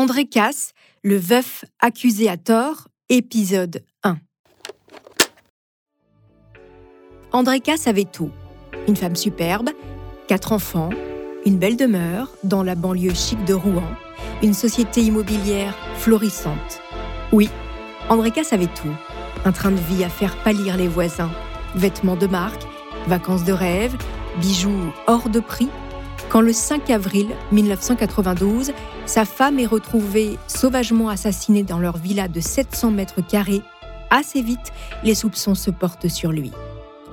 André Casse, le veuf accusé à tort, épisode 1. André Casse avait tout. Une femme superbe, quatre enfants, une belle demeure dans la banlieue chic de Rouen, une société immobilière florissante. Oui, André Casse avait tout. Un train de vie à faire pâlir les voisins, vêtements de marque, vacances de rêve, bijoux hors de prix. Quand le 5 avril 1992, sa femme est retrouvée sauvagement assassinée dans leur villa de 700 mètres carrés, assez vite, les soupçons se portent sur lui.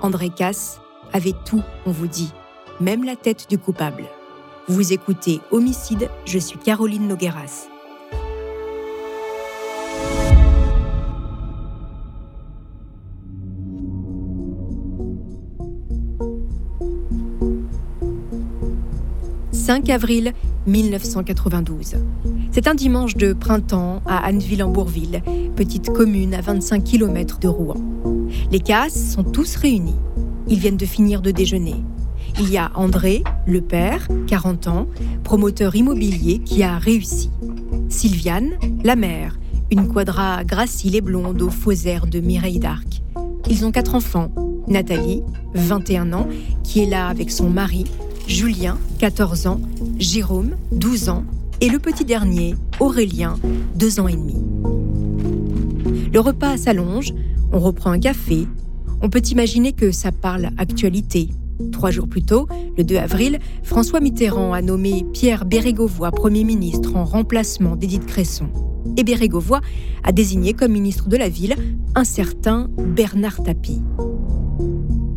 André Casse avait tout, on vous dit, même la tête du coupable. Vous écoutez Homicide, je suis Caroline Nogueras. « 5 avril 1992. C'est un dimanche de printemps à Anneville-en-Bourville, petite commune à 25 km de Rouen. Les casses sont tous réunis. Ils viennent de finir de déjeuner. Il y a André, le père, 40 ans, promoteur immobilier qui a réussi. Sylviane, la mère, une quadra gracile et blonde aux faux airs de Mireille d'Arc. Ils ont quatre enfants. Nathalie, 21 ans, qui est là avec son mari, Julien, 14 ans, Jérôme, 12 ans, et le petit dernier, Aurélien, 2 ans et demi. Le repas s'allonge, on reprend un café, on peut imaginer que ça parle actualité. Trois jours plus tôt, le 2 avril, François Mitterrand a nommé Pierre Bérégovoy Premier ministre en remplacement d'Édith Cresson. Et Bérégovoy a désigné comme ministre de la Ville un certain Bernard Tapie.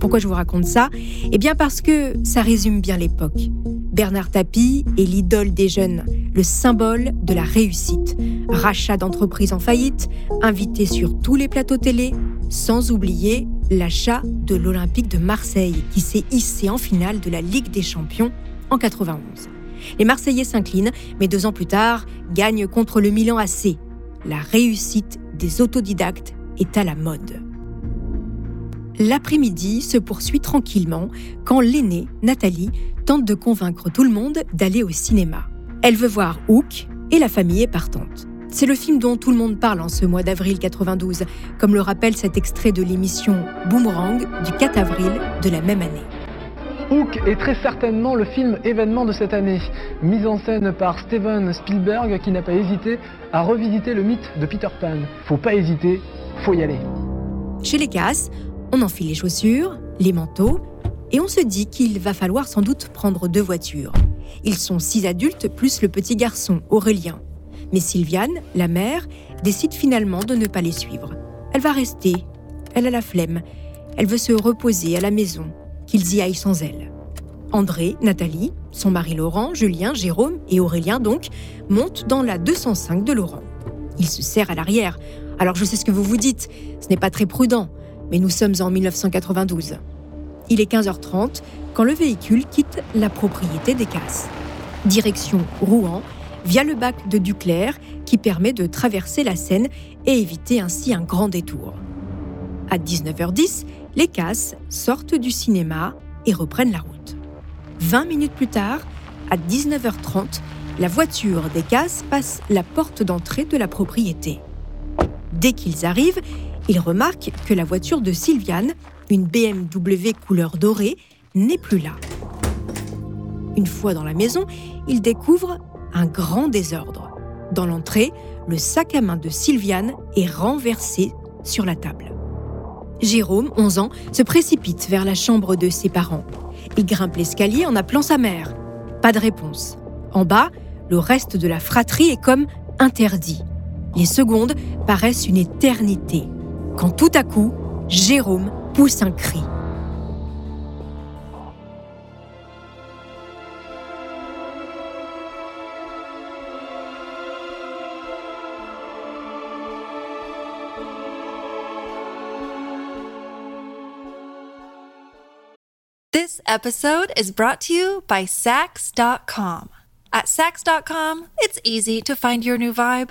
Pourquoi je vous raconte ça? Eh bien parce que ça résume bien l'époque. Bernard Tapie est l'idole des jeunes, le symbole de la réussite. Rachat d'entreprises en faillite, invité sur tous les plateaux télé, sans oublier l'achat de l'Olympique de Marseille qui s'est hissé en finale de la Ligue des Champions en 91. Les Marseillais s'inclinent, mais deux ans plus tard, gagnent contre le Milan AC. La réussite des autodidactes est à la mode. L'après-midi se poursuit tranquillement quand l'aînée, Nathalie, tente de convaincre tout le monde d'aller au cinéma. Elle veut voir Hook et la famille est partante. C'est le film dont tout le monde parle en ce mois d'avril 92, comme le rappelle cet extrait de l'émission Boomerang du 4 avril de la même année. Hook est très certainement le film événement de cette année, mise en scène par Steven Spielberg qui n'a pas hésité à revisiter le mythe de Peter Pan. Faut pas hésiter, faut y aller. Chez les Casses, on enfile les chaussures, les manteaux, et on se dit qu'il va falloir sans doute prendre deux voitures. Ils sont six adultes plus le petit garçon, Aurélien. Mais Sylviane, la mère, décide finalement de ne pas les suivre. Elle va rester. Elle a la flemme. Elle veut se reposer à la maison, qu'ils y aillent sans elle. André, Nathalie, son mari Laurent, Julien, Jérôme et Aurélien donc montent dans la 205 de Laurent. Ils se serrent à l'arrière. Alors je sais ce que vous vous dites, ce n'est pas très prudent, mais nous sommes en 1992. Il est 15h30 quand le véhicule quitte la propriété des Casses. Direction Rouen, via le bac de Duclerc qui permet de traverser la Seine et éviter ainsi un grand détour. À 19h10, les Casses sortent du cinéma et reprennent la route. 20 minutes plus tard, à 19h30, la voiture des Casses passe la porte d'entrée de la propriété. Dès qu'ils arrivent, ils remarquent que la voiture de Sylviane, une BMW couleur dorée, n'est plus là. Une fois dans la maison, il découvre un grand désordre. Dans l'entrée, le sac à main de Sylviane est renversé sur la table. Jérôme, 11 ans, se précipite vers la chambre de ses parents. Il grimpe l'escalier en appelant sa mère. Pas de réponse. En bas, le reste de la fratrie est comme interdit. Les secondes paraissent une éternité. Quand tout à coup, Jérôme pousse un cri. This episode is brought to you by Sax.com. At Sax.com, it's easy to find your new vibe.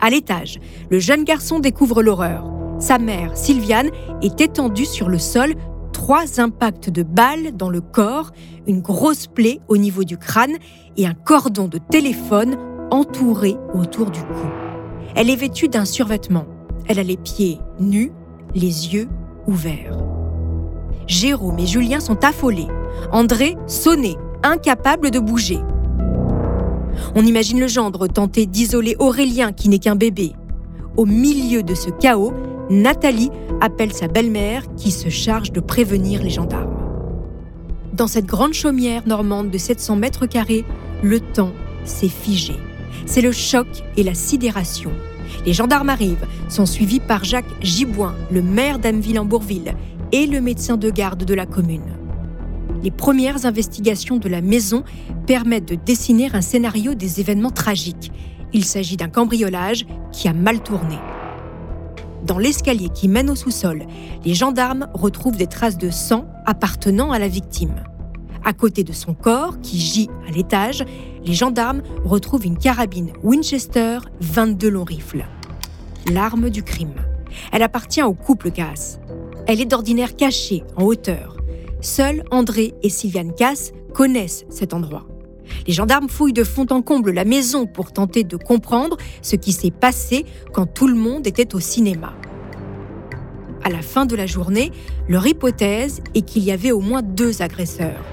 À l'étage, le jeune garçon découvre l'horreur. Sa mère, Sylviane, est étendue sur le sol, trois impacts de balles dans le corps, une grosse plaie au niveau du crâne et un cordon de téléphone entouré autour du cou. Elle est vêtue d'un survêtement. Elle a les pieds nus, les yeux ouverts. Jérôme et Julien sont affolés. André, sonné, incapable de bouger. On imagine le gendre tenter d'isoler Aurélien qui n'est qu'un bébé. Au milieu de ce chaos, Nathalie appelle sa belle-mère qui se charge de prévenir les gendarmes. Dans cette grande chaumière normande de 700 mètres carrés, le temps s'est figé. C'est le choc et la sidération. Les gendarmes arrivent, sont suivis par Jacques Giboin, le maire d'Ameville-en-Bourville, et le médecin de garde de la commune. Les premières investigations de la maison permettent de dessiner un scénario des événements tragiques. Il s'agit d'un cambriolage qui a mal tourné. Dans l'escalier qui mène au sous-sol, les gendarmes retrouvent des traces de sang appartenant à la victime. À côté de son corps, qui gît à l'étage, les gendarmes retrouvent une carabine Winchester 22 longs rifles. L'arme du crime. Elle appartient au couple Cass. Elle est d'ordinaire cachée en hauteur. Seuls André et Sylviane Cass connaissent cet endroit. Les gendarmes fouillent de fond en comble la maison pour tenter de comprendre ce qui s'est passé quand tout le monde était au cinéma. À la fin de la journée, leur hypothèse est qu'il y avait au moins deux agresseurs.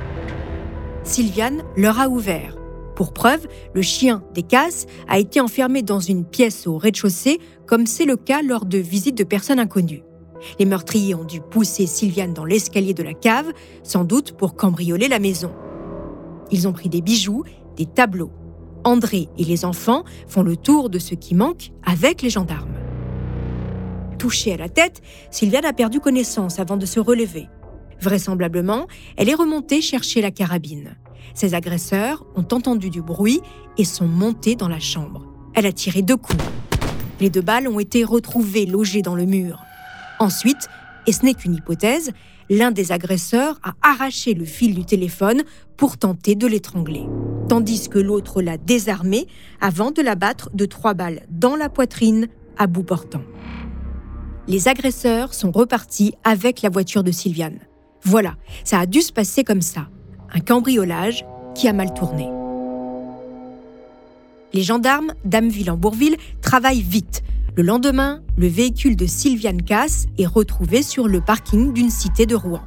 Sylviane leur a ouvert. Pour preuve, le chien des Casses a été enfermé dans une pièce au rez-de-chaussée, comme c'est le cas lors de visites de personnes inconnues. Les meurtriers ont dû pousser Sylviane dans l'escalier de la cave, sans doute pour cambrioler la maison. Ils ont pris des bijoux, des tableaux. André et les enfants font le tour de ce qui manque avec les gendarmes. Touchée à la tête, Sylviane a perdu connaissance avant de se relever. Vraisemblablement, elle est remontée chercher la carabine. Ses agresseurs ont entendu du bruit et sont montés dans la chambre. Elle a tiré deux coups. Les deux balles ont été retrouvées logées dans le mur. Ensuite, et ce n'est qu'une hypothèse, l'un des agresseurs a arraché le fil du téléphone pour tenter de l'étrangler, tandis que l'autre l'a désarmé avant de l'abattre de trois balles dans la poitrine à bout portant. Les agresseurs sont repartis avec la voiture de Sylviane. Voilà, ça a dû se passer comme ça. Un cambriolage qui a mal tourné. Les gendarmes d'Ameville-en-Bourville travaillent vite le lendemain, le véhicule de Sylviane Cass est retrouvé sur le parking d'une cité de Rouen.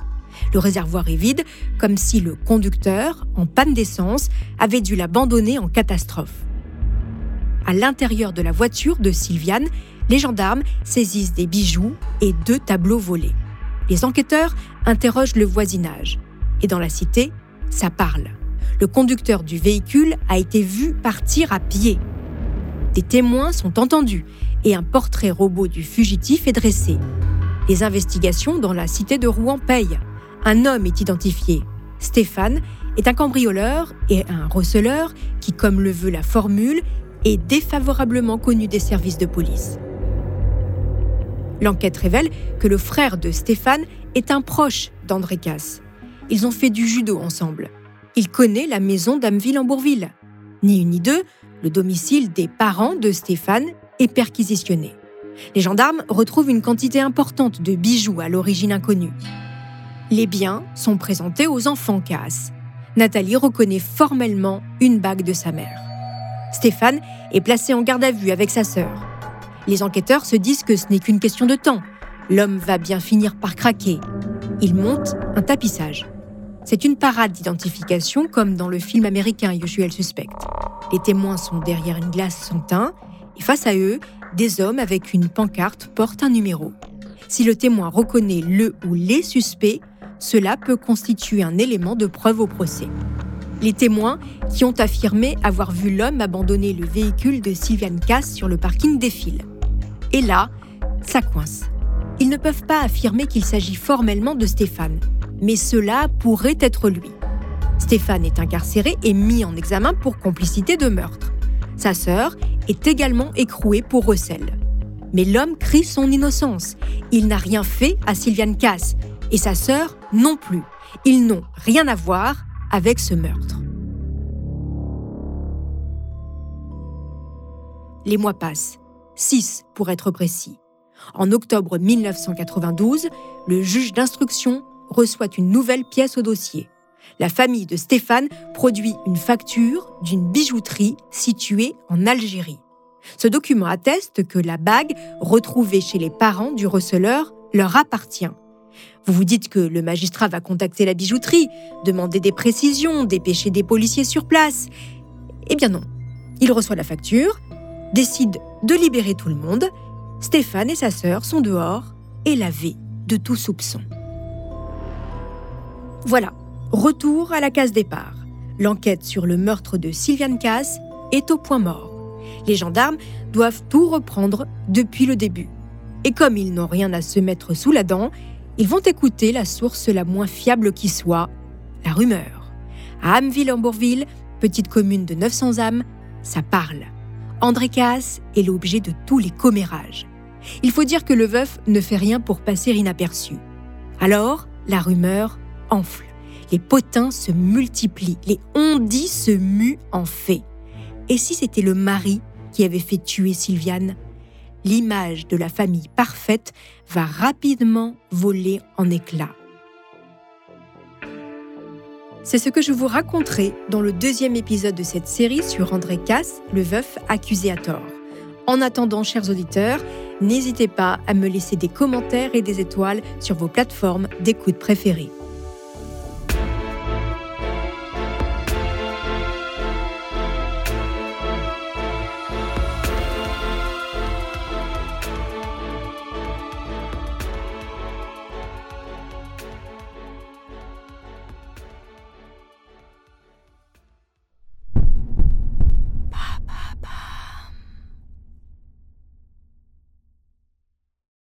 Le réservoir est vide, comme si le conducteur, en panne d'essence, avait dû l'abandonner en catastrophe. À l'intérieur de la voiture de Sylviane, les gendarmes saisissent des bijoux et deux tableaux volés. Les enquêteurs interrogent le voisinage. Et dans la cité, ça parle. Le conducteur du véhicule a été vu partir à pied. Des témoins sont entendus et un portrait robot du fugitif est dressé. Les investigations dans la cité de Rouen payent. Un homme est identifié. Stéphane est un cambrioleur et un receleur qui, comme le veut la formule, est défavorablement connu des services de police. L'enquête révèle que le frère de Stéphane est un proche d'André Casse. Ils ont fait du judo ensemble. Il connaît la maison d'Ameville en Bourville. Ni une ni deux, le domicile des parents de Stéphane est perquisitionné. Les gendarmes retrouvent une quantité importante de bijoux à l'origine inconnue. Les biens sont présentés aux enfants Casse. Nathalie reconnaît formellement une bague de sa mère. Stéphane est placé en garde à vue avec sa sœur. Les enquêteurs se disent que ce n'est qu'une question de temps. L'homme va bien finir par craquer. Il monte un tapissage. C'est une parade d'identification comme dans le film américain Usual Suspect. Les témoins sont derrière une glace sans teint face à eux, des hommes avec une pancarte portent un numéro. Si le témoin reconnaît le ou les suspects, cela peut constituer un élément de preuve au procès. Les témoins qui ont affirmé avoir vu l'homme abandonner le véhicule de Sylviane Cass sur le parking défilent. Et là, ça coince. Ils ne peuvent pas affirmer qu'il s'agit formellement de Stéphane, mais cela pourrait être lui. Stéphane est incarcéré et mis en examen pour complicité de meurtre. Sa sœur est également écrouée pour recel. Mais l'homme crie son innocence. Il n'a rien fait à Sylviane Cass et sa sœur non plus. Ils n'ont rien à voir avec ce meurtre. Les mois passent, six pour être précis. En octobre 1992, le juge d'instruction reçoit une nouvelle pièce au dossier. La famille de Stéphane produit une facture d'une bijouterie située en Algérie. Ce document atteste que la bague retrouvée chez les parents du receleur leur appartient. Vous vous dites que le magistrat va contacter la bijouterie, demander des précisions, dépêcher des policiers sur place. Eh bien non. Il reçoit la facture, décide de libérer tout le monde. Stéphane et sa sœur sont dehors et lavés de tout soupçon. Voilà, retour à la case départ. L'enquête sur le meurtre de Sylviane Cass est au point mort. Les gendarmes doivent tout reprendre depuis le début. Et comme ils n'ont rien à se mettre sous la dent, ils vont écouter la source la moins fiable qui soit, la rumeur. À Ameville-en-Bourville, petite commune de 900 âmes, ça parle. André Cass est l'objet de tous les commérages. Il faut dire que le veuf ne fait rien pour passer inaperçu. Alors, la rumeur enfle. Les potins se multiplient, les on-dit se muent en fait. Et si c'était le mari qui avait fait tuer Sylviane L'image de la famille parfaite va rapidement voler en éclats. C'est ce que je vous raconterai dans le deuxième épisode de cette série sur André Casse, le veuf accusé à tort. En attendant, chers auditeurs, n'hésitez pas à me laisser des commentaires et des étoiles sur vos plateformes d'écoute préférées.